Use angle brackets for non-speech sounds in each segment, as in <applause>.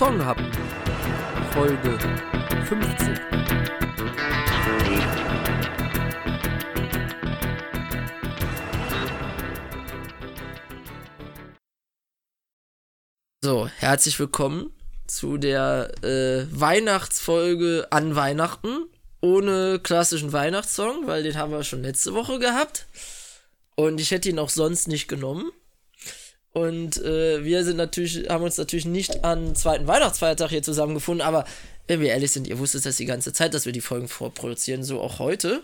Song habt. Folge 50. So, herzlich willkommen zu der äh, Weihnachtsfolge an Weihnachten ohne klassischen Weihnachtssong, weil den haben wir schon letzte Woche gehabt. Und ich hätte ihn auch sonst nicht genommen. Und äh, wir sind natürlich, haben uns natürlich nicht an zweiten Weihnachtsfeiertag hier zusammengefunden, aber wenn wir ehrlich sind, ihr wusstet das die ganze Zeit, dass wir die Folgen vorproduzieren, so auch heute.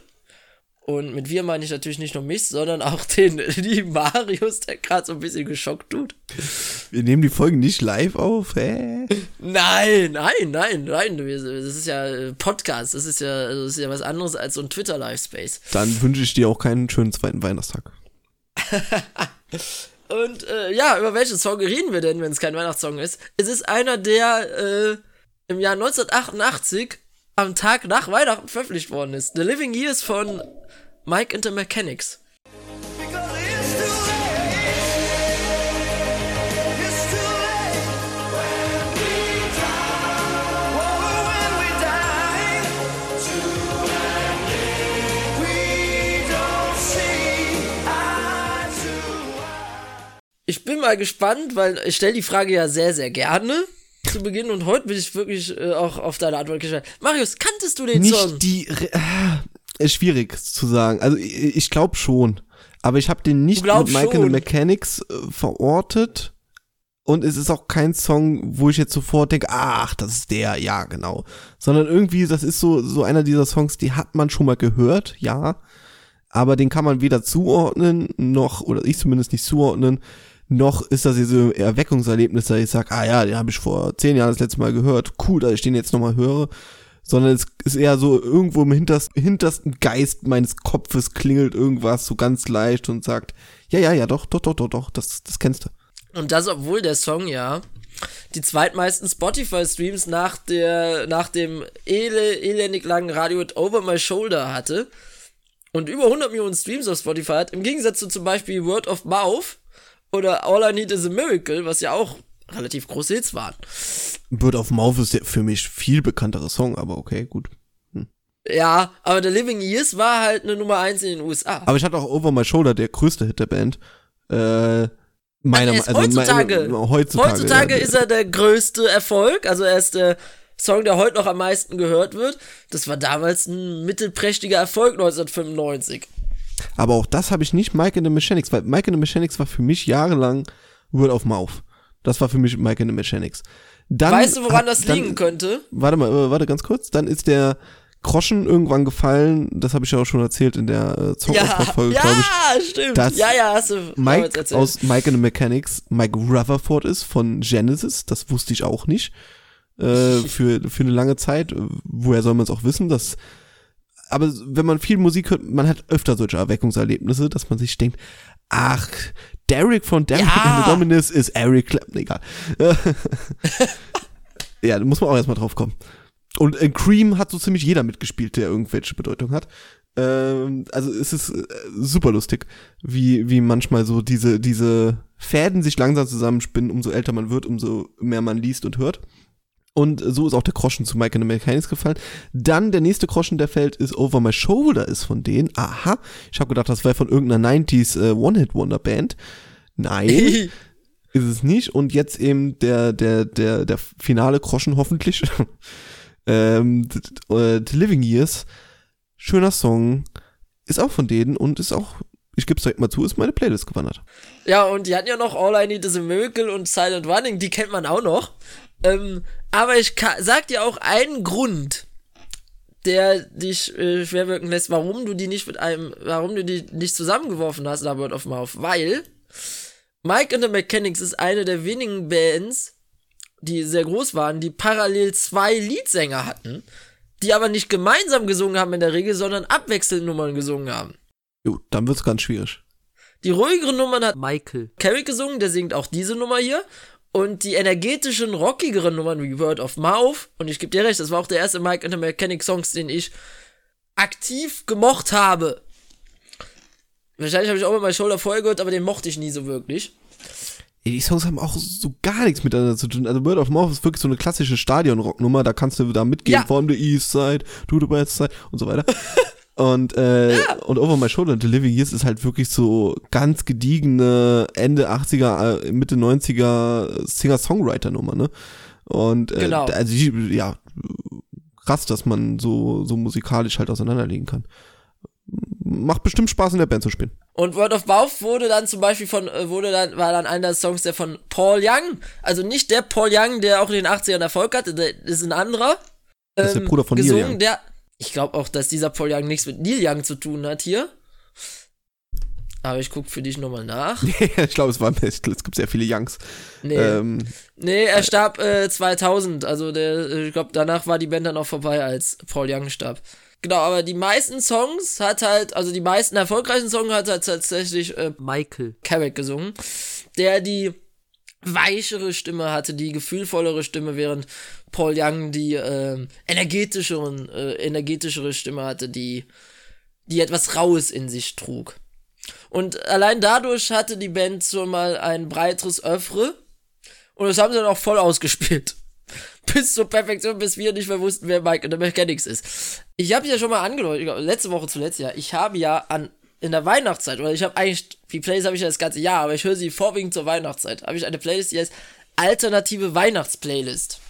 Und mit wir meine ich natürlich nicht nur mich, sondern auch <laughs> den lieben Marius, der gerade so ein bisschen geschockt tut. Wir nehmen die Folgen nicht live auf, hä? Nein, nein, nein, nein. Das ist ja Podcast, das ist ja, das ist ja was anderes als so ein Twitter-Live-Space. Dann wünsche ich dir auch keinen schönen zweiten Weihnachtstag. <laughs> Und äh, ja, über welchen Song reden wir denn, wenn es kein Weihnachtssong ist? Es ist einer, der äh, im Jahr 1988 am Tag nach Weihnachten veröffentlicht worden ist. The Living Years von Mike and the Mechanics. Ich bin mal gespannt, weil ich stelle die Frage ja sehr, sehr gerne zu Beginn und heute bin ich wirklich äh, auch auf deine Antwort gespannt. Marius, kanntest du den Nicht Song? die. Äh, schwierig zu sagen. Also ich, ich glaube schon. Aber ich habe den nicht mit Michael schon. Mechanics äh, verortet. Und es ist auch kein Song, wo ich jetzt sofort denke, ach, das ist der, ja, genau. Sondern irgendwie, das ist so, so einer dieser Songs, die hat man schon mal gehört, ja. Aber den kann man weder zuordnen, noch, oder ich zumindest nicht zuordnen, noch ist das hier so ein Erweckungserlebnis, dass ich sage, ah ja, den habe ich vor zehn Jahren das letzte Mal gehört, cool, dass ich den jetzt nochmal höre. Sondern es ist eher so, irgendwo im hintersten, hintersten Geist meines Kopfes klingelt irgendwas so ganz leicht und sagt, ja, ja, ja, doch, doch, doch, doch, doch, das, das kennst du. Und das, obwohl der Song ja die zweitmeisten Spotify-Streams nach der, nach dem ele elendig langen Radio It Over My Shoulder hatte und über 100 Millionen Streams auf Spotify hat, im Gegensatz zu zum Beispiel Word of Mouth oder All I Need Is a Miracle, was ja auch relativ große Hits waren. Bird of Mouth ist ja für mich viel bekannterer Song, aber okay, gut. Ja, aber The Living Years war halt eine Nummer 1 in den USA. Aber ich hatte auch Over My Shoulder, der größte Hit der Band. Äh, meiner er ist also heutzutage, meine- heutzutage, heutzutage ja, ist er der größte Erfolg, also er ist der Song, der heute noch am meisten gehört wird. Das war damals ein mittelprächtiger Erfolg 1995. Aber auch das habe ich nicht Mike and the Mechanics, weil Mike and the Mechanics war für mich jahrelang Word of Mouth. Das war für mich Mike and the Mechanics. Dann weißt du, woran hat- das dann, liegen könnte? Warte mal, äh, warte ganz kurz. Dann ist der Groschen irgendwann gefallen. Das habe ich ja auch schon erzählt in der äh, Song Ja, glaube ich. ja, stimmt. dass ja, ja, hast du Mike erzählt. aus Mike and the Mechanics Mike Rutherford ist von Genesis. Das wusste ich auch nicht. Äh, <laughs> für, für eine lange Zeit. Woher soll man es auch wissen? Dass, aber wenn man viel Musik hört, man hat öfter solche Erweckungserlebnisse, dass man sich denkt, ach, Derek von Derek Ja. and the Dominus ist Eric Clapton, egal. <laughs> ja, da muss man auch erstmal drauf kommen. Und in Cream hat so ziemlich jeder mitgespielt, der irgendwelche Bedeutung hat. Ähm, also es ist äh, super lustig, wie, wie manchmal so diese, diese Fäden sich langsam zusammenspinnen, umso älter man wird, umso mehr man liest und hört. Und so ist auch der Groschen zu Mike and the Mechanics gefallen. Dann der nächste Groschen, der fällt, ist Over My Shoulder, ist von denen. Aha, ich habe gedacht, das wäre von irgendeiner 90s äh, One-Hit-Wonder-Band. Nein, <laughs> ist es nicht. Und jetzt eben der, der, der, der finale Groschen hoffentlich. <laughs> ähm, äh, The Living Years. Schöner Song. Ist auch von denen und ist auch, ich gebe es direkt mal zu, ist meine Playlist gewandert. Ja, und die hatten ja noch All I Need Is a Miracle und Silent Running, die kennt man auch noch. Ähm, aber ich sag dir auch einen Grund, der dich äh, schwer wirken lässt, warum du die nicht mit einem, warum du die nicht zusammengeworfen hast, da Word of Mouth. Weil Mike and the Mechanics ist eine der wenigen Bands, die sehr groß waren, die parallel zwei Leadsänger hatten, die aber nicht gemeinsam gesungen haben in der Regel, sondern abwechselnd Nummern gesungen haben. Jo, dann wird's ganz schwierig. Die ruhigeren Nummern hat Michael. Carrick gesungen, der singt auch diese Nummer hier. Und die energetischen, rockigeren Nummern wie Word of Mouth, und ich gebe dir recht, das war auch der erste Mike and the Mechanic Songs, den ich aktiv gemocht habe. Wahrscheinlich habe ich auch mal My Shoulder vorher gehört, aber den mochte ich nie so wirklich. die Songs haben auch so gar nichts miteinander zu tun. Also Word of Mouth ist wirklich so eine klassische Stadion-Rocknummer, da kannst du da mitgehen Ja. von the East Side to the West Side und so weiter. <laughs> und, äh, und Over My Shoulder The Living Years ist halt wirklich so ganz gediegene Ende 80er, äh, Mitte 90er Singer-Songwriter-Nummer, ne? Und äh, Genau. also ja, krass, dass man so, so musikalisch halt auseinanderlegen kann. Macht bestimmt Spaß in der Band zu spielen. Und Word of Mouth wurde dann zum Beispiel von, äh, wurde dann, war dann einer der Songs, der von Paul Young, also nicht der Paul Young, der auch in den 80ern Erfolg hatte, der ist ein anderer. Das ist der ähm, Bruder von Neil gesungen, Young. Der, ich glaube auch, dass dieser Paul Young nichts mit Neil Young zu tun hat hier. Aber ich guck für dich nochmal nach. <laughs> ich glaube, es, war- es gibt sehr viele Youngs. Nee, Ähm, nee er starb äh, 2000. Also der, äh, ich glaube, danach war die Band dann auch vorbei, als Paul Young starb. Genau, aber die meisten Songs hat halt, also die meisten erfolgreichen Songs hat halt tatsächlich äh, Michael Carrick gesungen, der die weichere Stimme hatte, die gefühlvollere Stimme, während Paul Young die ähm, energetischeren, äh, energetischere Stimme hatte, die, die etwas Raues in sich trug. Und allein dadurch hatte die Band schon mal ein breiteres Öffre. Und das haben sie dann auch voll ausgespielt. <laughs> Bis zur Perfektion, bis wir nicht mehr wussten, wer Mike in the Mechanics ist. Ich habe ja schon mal angedeutet, letzte Woche zuletzt ja, ich habe ja an in der Weihnachtszeit, oder ich habe eigentlich, die Playlist habe ich ja das ganze Jahr, aber ich höre sie vorwiegend zur Weihnachtszeit, habe ich eine Playlist, die heißt Alternative Weihnachtsplaylist.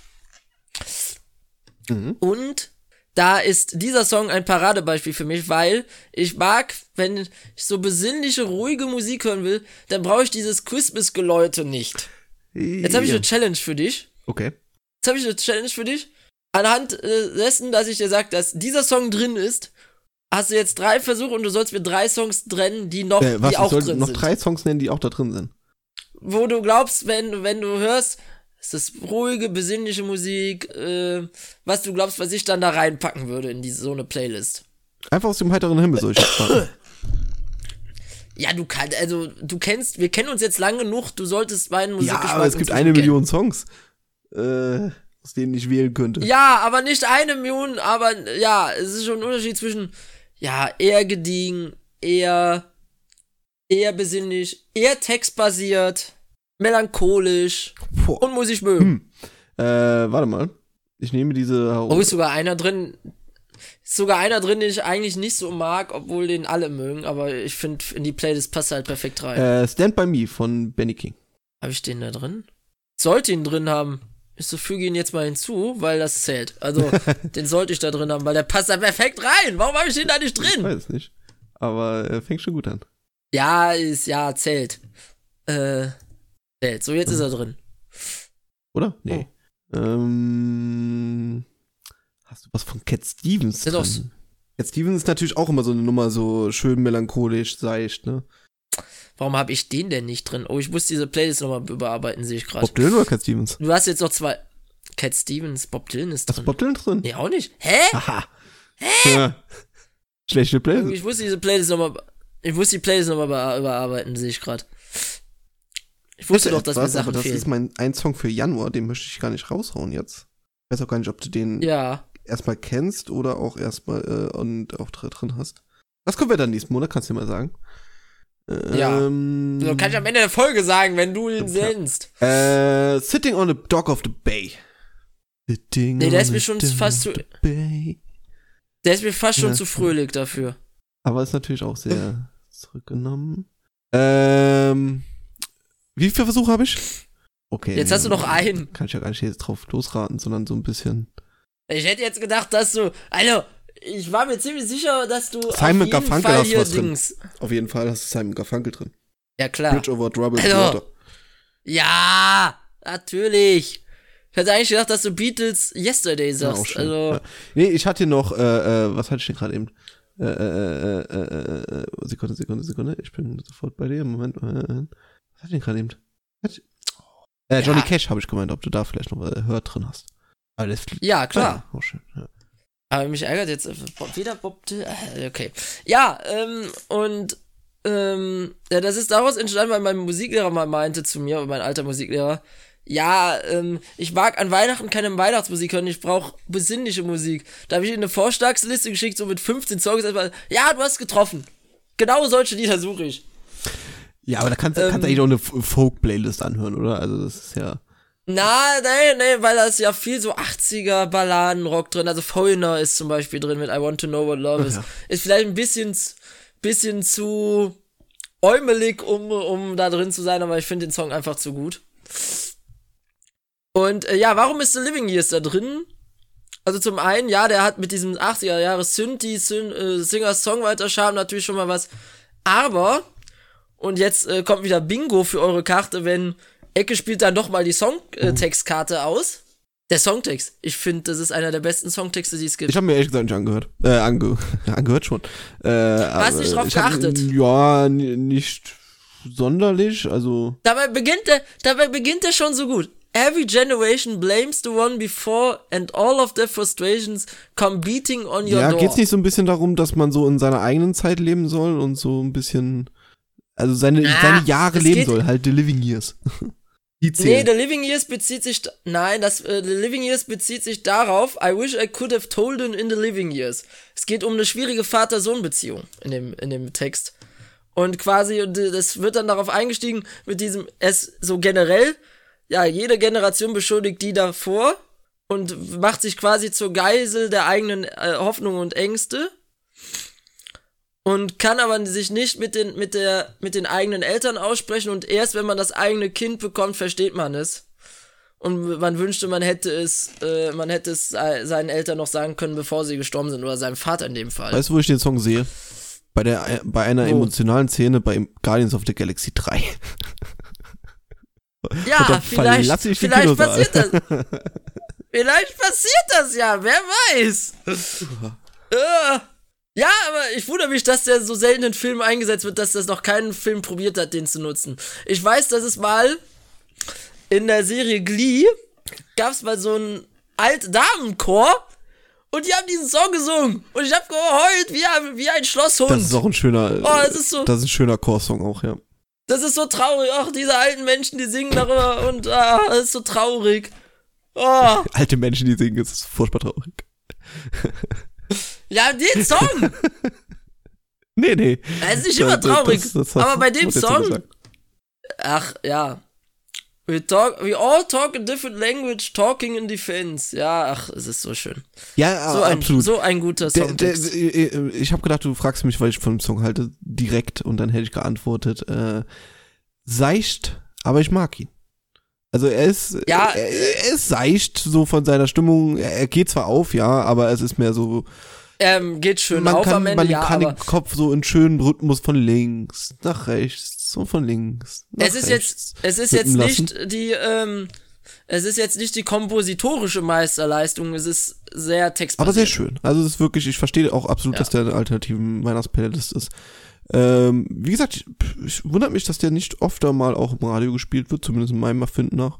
Und da ist dieser Song ein Paradebeispiel für mich, weil ich mag, wenn ich so besinnliche, ruhige Musik hören will, dann brauche ich dieses Christmas-Geläute nicht. Jetzt habe ich ja. eine Challenge für dich. Okay. Jetzt habe ich eine Challenge für dich. Anhand äh, dessen, dass ich dir sage, dass dieser Song drin ist, hast du jetzt drei Versuche und du sollst mir drei Songs trennen, die noch, Äh, was, die auch drin noch sind. drei Songs nennen, die auch da drin sind. Wo du glaubst, wenn, wenn du hörst, es ist ruhige, besinnliche Musik, äh, was du glaubst, was ich dann da reinpacken würde in diese, so eine Playlist. Einfach aus dem heiteren Himmel soll ich jetzt fragen. <coughs> Ja, du kannst, also, du kennst, wir kennen uns jetzt lang genug, du solltest meinen ja, Musikgeschmack aber es gibt eine kennen. Million Songs, äh, aus denen ich wählen könnte. Ja, aber nicht eine Million, aber ja, es ist schon ein Unterschied zwischen, ja, eher gediegen, eher, eher besinnlich, eher textbasiert, melancholisch Boah. und muss ich mögen. Äh, warte mal. Ich nehme diese. Oh, ist sogar einer drin, ist sogar einer drin, den ich eigentlich nicht so mag, obwohl den alle mögen, aber ich finde, in die Playlist passt er halt perfekt rein. äh, Stand By Me von Benny King. Habe ich den da drin? Sollte ihn drin haben. Ich so, füge ihn jetzt mal hinzu, weil das zählt. Also, <laughs> den sollte ich da drin haben, weil der passt da perfekt rein. Warum habe ich den da nicht Ich drin? weiß es nicht. Aber äh, fängt schon gut an. Ja, ist, ja, zählt. Äh, zählt. So, jetzt ist er drin. Oder? Nee. Ähm, hast du was von Cat Stevens drin? Cat Stevens ist natürlich auch immer so eine Nummer, so schön melancholisch, seicht, ne? Warum habe ich den denn nicht drin? Oh, ich muss diese Playlist nochmal überarbeiten, sehe ich gerade. Bob Dylan oder Cat Stevens? Du hast jetzt noch zwei. Cat Stevens, Bob Dylan ist Hast du drin. Bob Dylan drin? Nee, auch nicht. Hä? Haha. Ja. Schlechte Playlist. Ich muss diese Playlist nochmal. Ich muss die Playlist nochmal überarbeiten, sehe ich gerade. Ich wusste doch, dass mir Was, Sachen aber das fehlen. ist mein ein Song für Januar, den möchte ich gar nicht raushauen jetzt. Ich weiß auch gar nicht, ob du den Ja. erstmal kennst oder auch erstmal äh, und auch dr- drin hast. Das können wir dann nächsten Monat, kannst du dir mal sagen. Ja. Ähm, So kann ich am Ende der Folge sagen, wenn du ihn Ja. nennst. Äh, Sitting on the Dock of the Bay. Sitting Nee, der ist mir schon fast zu-. Der ist mir fast schon Ja. zu fröhlich dafür. Aber ist natürlich auch sehr zurückgenommen. Ähm, wie viele Versuche habe ich? Okay. Jetzt hast du noch einen. Kann ich ja gar nicht jetzt drauf losraten, sondern so ein bisschen. Ich hätte jetzt gedacht, dass du. Also, ich war mir ziemlich sicher, dass du. Simon auf jeden Garfunkel Fall hast du hier was drin. Dings. Auf jeden Fall hast du Simon Garfunkel drin. Ja, klar. Bridge over Troubled Also, Water. Ja, natürlich. Ich hätte eigentlich gedacht, dass du Beatles Yesterday Ja, sagst. schön. also, Ja. Nee, ich hatte hier noch, äh, äh, was hatte ich denn gerade eben? Äh, äh, äh, äh, äh, äh, Sekunde, Sekunde, Sekunde. Ich bin sofort bei dir. Moment. Moment. Was hatte ich denn gerade eben? Äh, Johnny Ja. Cash habe ich gemeint, ob du da vielleicht noch äh, Hör drin hast. Das ja, klar. Ja, auch schön. Ja. Aber mich ärgert jetzt äh, wieder Bob Dylan. äh, Okay. Ja, ähm, und ähm, ja, das ist daraus entstanden, weil mein Musiklehrer mal meinte zu mir, mein alter Musiklehrer, ja, ähm, ich mag an Weihnachten keine Weihnachtsmusik hören, ich brauche besinnliche Musik. Da habe ich ihm eine Vorschlagsliste geschickt, so mit 15 Songs. erstmal, Ja, du hast getroffen. Genau solche Lieder suche ich. Ja, aber da kannst, ähm, kannst du eigentlich auch eine Folk-Playlist anhören, oder? Also das ist ja. Na, nee, nee, weil da ist ja viel so 80er Balladenrock drin. Also Foreigner ist zum Beispiel drin mit I Want to Know What Love Is. Ja. Ist vielleicht ein bisschen, bisschen zu äumelig, um, um da drin zu sein, aber ich finde den Song einfach zu gut. Und äh, ja, warum ist The Living Years da drin? Also zum einen, ja, der hat mit diesem 80er Jahre Synthie, Syn äh, Singer-Songwriter-Charme natürlich schon mal was. Aber, und jetzt äh, kommt wieder Bingo für eure Karte, wenn Ecke spielt dann doch mal die Songtextkarte aus. Der Songtext. Ich finde, das ist einer der besten Songtexte, die es gibt. Ich habe mir ehrlich gesagt nicht angehört. Äh, ange <laughs> angehört schon. Äh, Hast nicht drauf geachtet? Hab, ja, nicht sonderlich, also. Dabei beginnt er, dabei beginnt er schon so gut. Every generation blames the one before and all of their frustrations come beating on your ja, door. Ja, geht's nicht so ein bisschen darum, dass man so in seiner eigenen Zeit leben soll und so ein bisschen, also seine, ah, seine Jahre leben soll, halt the living years. <laughs> Die Nee, The Living Years bezieht sich, nein, das, äh, The Living Years bezieht sich darauf, I wish I could have told him in The Living Years. Es geht um eine schwierige Vater-Sohn-Beziehung in dem, in dem Text. Und quasi, das wird dann darauf eingestiegen mit diesem, es so generell, ja, jede Generation beschuldigt die davor und macht sich quasi zur Geisel der eigenen äh, Hoffnung und Ängste und kann aber sich nicht mit den, mit der, mit den eigenen Eltern aussprechen und erst wenn man das eigene Kind bekommt, versteht man es. Und man wünschte, man hätte es, äh, man hätte es seinen Eltern noch sagen können, bevor sie gestorben sind, oder seinem Vater in dem Fall. Weißt du, wo ich den Song sehe? Bei der, bei einer oh. emotionalen Szene bei Guardians of the Galaxy 3. Ja, vielleicht, vielleicht passiert das. <laughs> vielleicht passiert das ja, wer weiß. <laughs> Ja, aber ich wundere mich, dass der so selten in Filmen eingesetzt wird, dass das noch keinen Film probiert hat, den zu nutzen. Ich weiß, dass es mal in der Serie Glee gab es mal so einen Alt-Damenchor und die haben diesen Song gesungen und ich habe geheult wie, wie ein Schlosshund. Das ist auch ein schöner, oh, das ist so, das ist ein schöner Chorsong auch, ja. Das ist so traurig. Ach, diese alten Menschen, die singen darüber und ah, das ist so traurig. Oh. <laughs> Alte Menschen, die singen, das ist furchtbar traurig. <laughs> Ja, den <laughs> Song! nee, nee. Er ist nicht immer traurig. Das, das, das aber bei dem Song. Ach, ja. We talk, we all talk a different language, talking in defense. Ja, ach, es ist so schön. Ja, so absolut. Ein, so ein guter Song. Der, der, äh, ich habe gedacht, du fragst mich, weil ich von dem Song halte, direkt und dann hätte ich geantwortet, äh, seicht, aber ich mag ihn. Also er ist, ja, er, er ist seicht so von seiner Stimmung. Er geht zwar auf, ja, aber es ist mehr so ähm, geht schön man auf kann, am Ende, Man ja, kann den Kopf so in schönen Rhythmus von links nach rechts und von links nach Es ist rechts jetzt, es ist jetzt nicht die, ähm, es ist jetzt nicht die kompositorische Meisterleistung, es ist sehr textbasiert. Aber sehr schön. Also es ist wirklich, ich verstehe auch absolut, ja. dass der eine alternativen Weihnachtsplaylist ist. Ähm, wie gesagt, ich, ich wundert mich, dass der nicht öfter mal auch im Radio gespielt wird, zumindest in meinem Erfinden nach.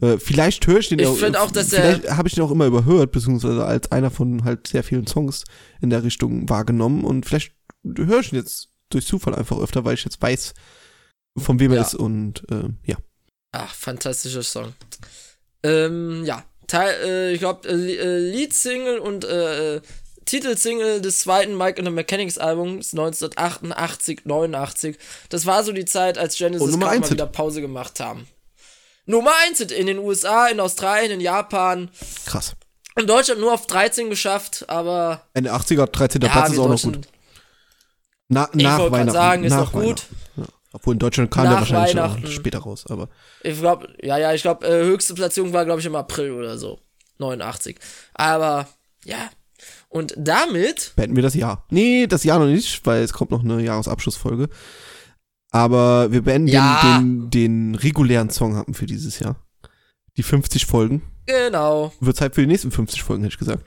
Äh, vielleicht höre ich den ich auch, finde auch, dass vielleicht habe ich den auch immer überhört, beziehungsweise als einer von halt sehr vielen Songs in der Richtung wahrgenommen und vielleicht höre ich ihn jetzt durch Zufall einfach öfter, weil ich jetzt weiß, von wem ja. er ist und äh, ja. Ach, fantastischer Song. Ähm, ja, Teil, äh, ich glaube, äh, äh, Lead-Single und äh, Titelsingle des zweiten Mike and the Mechanics Albums 1988, 89. Das war so die Zeit, als Genesis mal wieder Pause gemacht haben. Nummer 1 in den USA, in Australien, in Japan. Krass. In Deutschland nur auf 13 geschafft, aber. In den 80er 13. Ja, Platz ist auch noch gut. Na, ich nach Weihnachten. sagen, ist noch gut. Ja. Obwohl in Deutschland kam der wahrscheinlich auch später raus, aber. Ich glaube, ja, ja, ich glaube, äh, höchste Platzierung war, glaube ich, im April oder so. 89. Aber, ja. Und damit. Beenden wir das Jahr. Nee, das Jahr noch nicht, weil es kommt noch eine Jahresabschlussfolge. Aber wir beenden ja. den, den, regulären Song haben für dieses Jahr. Die 50 Folgen. Genau. Wird Zeit für die nächsten 50 Folgen, hätte ich gesagt.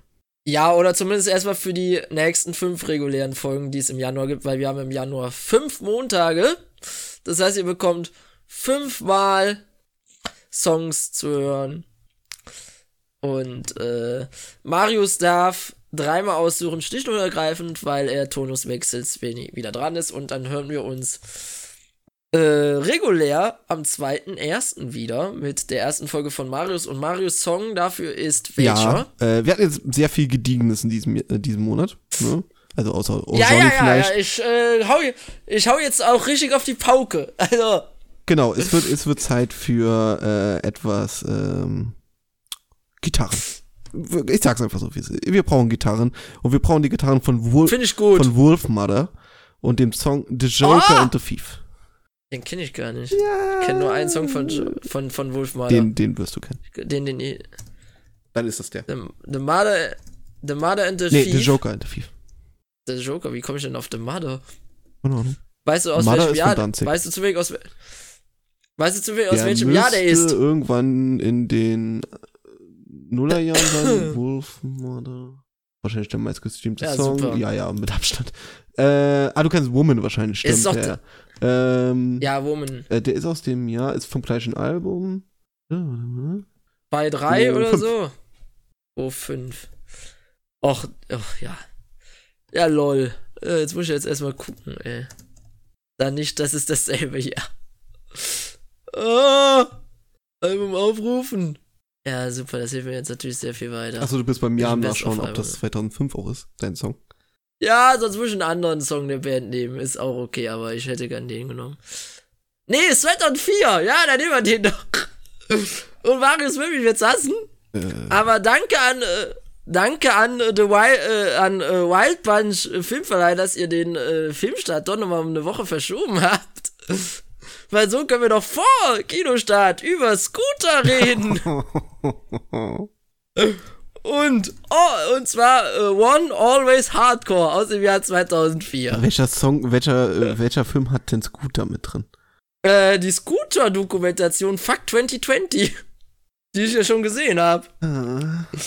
Ja, oder zumindest erstmal für die nächsten fünf regulären Folgen, die es im Januar gibt, weil wir haben im Januar fünf Montage. Das heißt, ihr bekommt fünfmal Songs zu hören. Und äh, Marius darf dreimal aussuchen, schlicht und ergreifend, weil er Tonuswechsels wieder dran ist. Und dann hören wir uns äh, regulär am 2.1. wieder mit der ersten Folge von Marius und Marius Song dafür ist welcher? Ja, äh, wir hatten jetzt sehr viel Gediegenes in diesem, äh, diesem Monat. Ne? Also außer oh, Ja, ja, ja, vielleicht. ja, ich, äh, hau, ich hau jetzt auch richtig auf die Pauke. <laughs> Also, Genau, es wird, es wird Zeit für äh, etwas ähm, Gitarren. Ich sag's einfach so, wie es ist. Wir brauchen Gitarren und wir brauchen die Gitarren von, Wolf, finde ich gut. von Wolfmother und dem Song The Joker Ah! and the Thief. Den kenne ich gar nicht. Ich kenne nur einen Song von, von, von Wolfmother. Den, den wirst du kennen. Den, den, den Dann ist das der. the, the Mother, The Mother and the Nee, Thief. The Joker and the Thief. The Joker, wie komme ich denn auf The Mother? Keine Ahnung. Weißt du aus Mother welchem Jahr? Weißt du zufällig aus, wel- weißt du zufällig aus Der welchem Jahr der ist? irgendwann in den Nullerjahren <coughs> sein. Wolfmother. Wahrscheinlich der meistgestreamte Ja, Song. super. Ja, ja, mit Abstand. Äh, ah, du kennst Woman wahrscheinlich, stimmt. Ist doch ja. Ähm, Ja, Woman. Äh, der ist aus dem Jahr, ist vom gleichen Album. Bei drei Oh, oder fünf. so? Oh, fünf. Och, och, ja. Ja, lol. Äh, Jetzt muss ich jetzt erstmal gucken, ey. Dann nicht, das ist dasselbe hier. <laughs> Ah, Album aufrufen. Ja, super, das hilft mir jetzt natürlich sehr viel weiter. Achso, du bist beim Jahr nachschauen, ob das Album. 2005 auch ist, dein Song. Ja, sonst muss ich einen anderen Song der Band nehmen. Ist auch okay, aber ich hätte gern den genommen. Nee, ist 2004. Ja, dann nehmen wir den doch. <laughs> Und Marius will mich jetzt hassen. Äh, Aber danke an, äh, danke an, äh, The Wild, äh, an äh, Wild Bunch äh, Filmverleih, dass ihr den äh, Filmstart doch nochmal um eine Woche verschoben habt. <laughs> Weil so können wir doch vor Kinostart über Scooter reden. <laughs> Und, oh, und zwar äh, One Always Hardcore aus dem Jahr 2004. welcher Song, welcher, äh, welcher Film hat denn Scooter mit drin? Äh, die Scooter-Dokumentation Fuck 2020. <laughs> Die ich ja schon gesehen habe. Äh.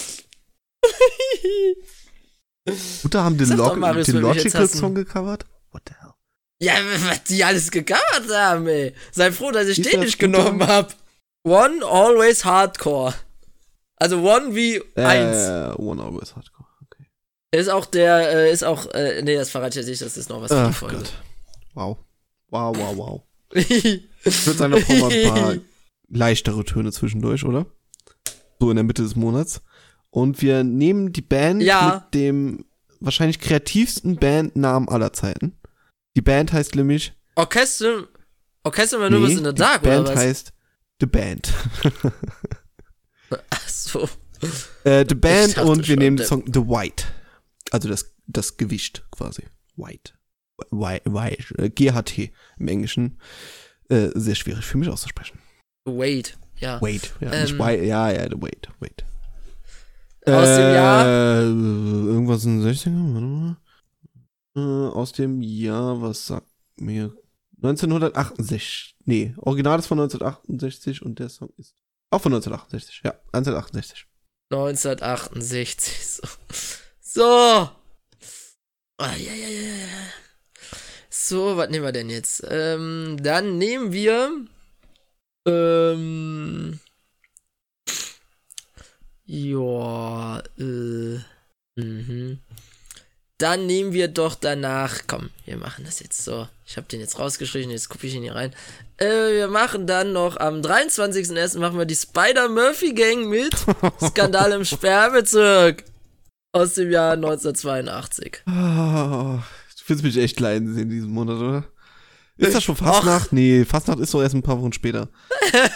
<laughs> Scooter haben den, Log Marius, den will mich jetzt Logical hassen. Song gecovert? What the hell? Ja, was die alles gecovert haben, ey. Sei froh, dass ich Ist den nicht genommen hab. One Always Hardcore. Also One wie eins. Äh, One Always Hardcore. Okay. Ist auch der, äh, ist auch, äh, nee, das verrate ich jetzt nicht, das ist noch was für die Folge. Gott. Wow. Wow, wow, wow. Ich würde sagen, da brauchen wir ein paar <laughs> leichtere Töne zwischendurch, oder? So in der Mitte des Monats. Und wir nehmen die Band Ja. mit dem wahrscheinlich kreativsten Bandnamen aller Zeiten. Die Band heißt nämlich. Orchester, Orchester Maneuvers in the die Dark, Band oder was? heißt The Band. <laughs> Ach so. äh, The Band dachte und wir nehmen den Song The White. Also das, das Gewicht quasi. White. White, white. Äh, GHT im Englischen. Äh, sehr schwierig für mich auszusprechen. Wait, ja. Wait. Ja, Ähm. nicht white. Ja, ja, The Wait. Wait. Aus dem Jahr? Äh, irgendwas in den 60ern, warte mal. Äh, aus dem Jahr, was sagt mir? 1968. Nee, Original ist von 1968 und der Song ist auch von 1968. Ja, 1968. 1968. So. So. Ah, ja, ja, ja. So, was nehmen wir denn jetzt? Ähm, dann nehmen wir. Ähm. Ja, äh. Mhm. Dann nehmen wir doch danach. Komm, wir machen das jetzt so. Ich habe den jetzt rausgestrichen, jetzt gucke ich ihn hier rein. Äh, wir machen dann noch am 23.01. machen wir die Spider-Murphy-Gang mit. <laughs> Skandal im Sperrbezirk. Aus dem Jahr 1982. Ah, du willst mich echt leiden sehen diesen Monat, oder? Ist das schon Och. Fastnacht? Nee, Fastnacht ist doch erst ein paar Wochen später. <laughs>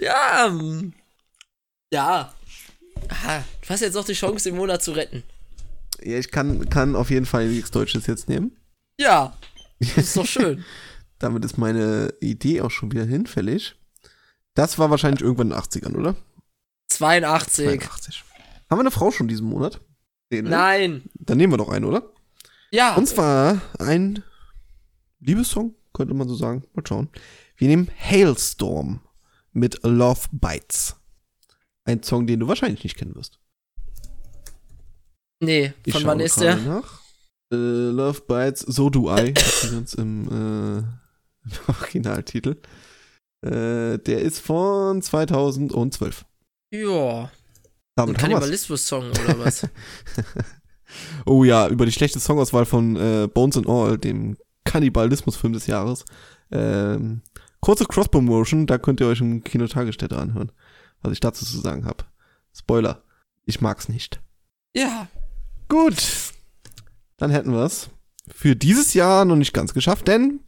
Ja. ähm, Ja. Du hast jetzt noch die Chance, den Monat zu retten. Ja, ich kann, kann auf jeden Fall nichts Deutsches jetzt nehmen. Ja. Das ist doch schön. <laughs> Damit ist meine Idee auch schon wieder hinfällig. Das war wahrscheinlich irgendwann in den 80ern, oder? 82. 82. Haben wir eine Frau schon diesen Monat? Nee, ne? Nein. Dann nehmen wir doch einen, oder? Ja. Und zwar ein Liebessong, könnte man so sagen. Mal schauen. Wir nehmen Hailstorm mit Love Bites. Ein Song, den du wahrscheinlich nicht kennen wirst. Nee, Ich von wann ist der? Nach. Äh, Love Bites, So Do I. <laughs> Ganz im, äh, <laughs> im Originaltitel. Äh, der ist von 2012. Ja. Ein Damit wir's. Kannibalismus-Song oder was? <laughs> Oh ja, über die schlechte Songauswahl von äh, Bones and All, dem Kannibalismus-Film des Jahres. Ähm, kurze Cross-Promotion, da könnt ihr euch im Kino Tagesstätte anhören, was ich dazu zu sagen habe. Spoiler, ich mag's nicht. ja. Gut. Dann hätten wir es für dieses Jahr noch nicht ganz geschafft, denn,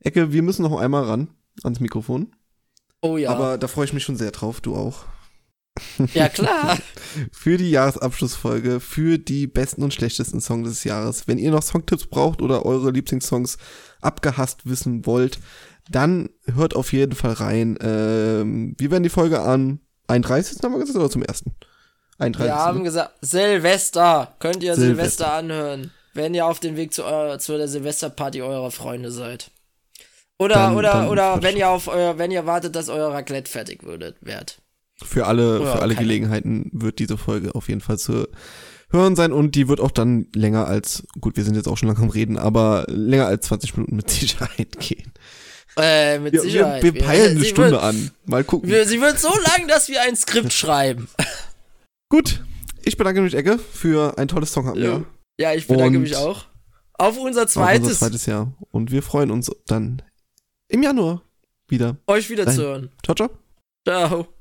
Ecke, wir müssen noch einmal ran ans Mikrofon. Oh ja. Aber da freue ich mich schon sehr drauf, du auch. ja, klar. <laughs> für die Jahresabschlussfolge, für die besten und schlechtesten Songs des Jahres. Wenn ihr noch Songtipps braucht oder eure Lieblingssongs abgehasst wissen wollt, dann hört auf jeden Fall rein. Ähm, wir werden die Folge an 31. haben wir gesagt oder zum ersten? 31. Wir haben gesagt, Silvester. Könnt ihr Silvester, Silvester anhören, wenn ihr auf dem Weg zu, eurer, zu der Silvesterparty eurer Freunde seid. Oder, Dann- oder, dann oder wenn ihr auf euer, wenn ihr wartet, dass euer Raclette fertig würdet, wird. Für alle, Oder für alle. Gelegenheiten wird diese Folge auf jeden Fall zu hören sein und die wird auch dann länger als, gut, wir sind jetzt auch schon lange am Reden, aber länger als 20 Minuten mit <laughs> Sicherheit gehen. Äh, mit Wir, wir, Sicherheit. wir peilen eine Stunde wird, an. Mal gucken. Wir, sie wird so lang, dass wir ein Skript <laughs> schreiben. Gut, ich bedanke mich, Ecke, für ein tolles Song Ja. Ja, ich bedanke Und- mich auch. Auf unser Auf zweites, unser zweites Jahr. Und wir freuen uns dann im Januar wieder. euch wieder Nein. zu hören. Ciao, ciao. Ciao.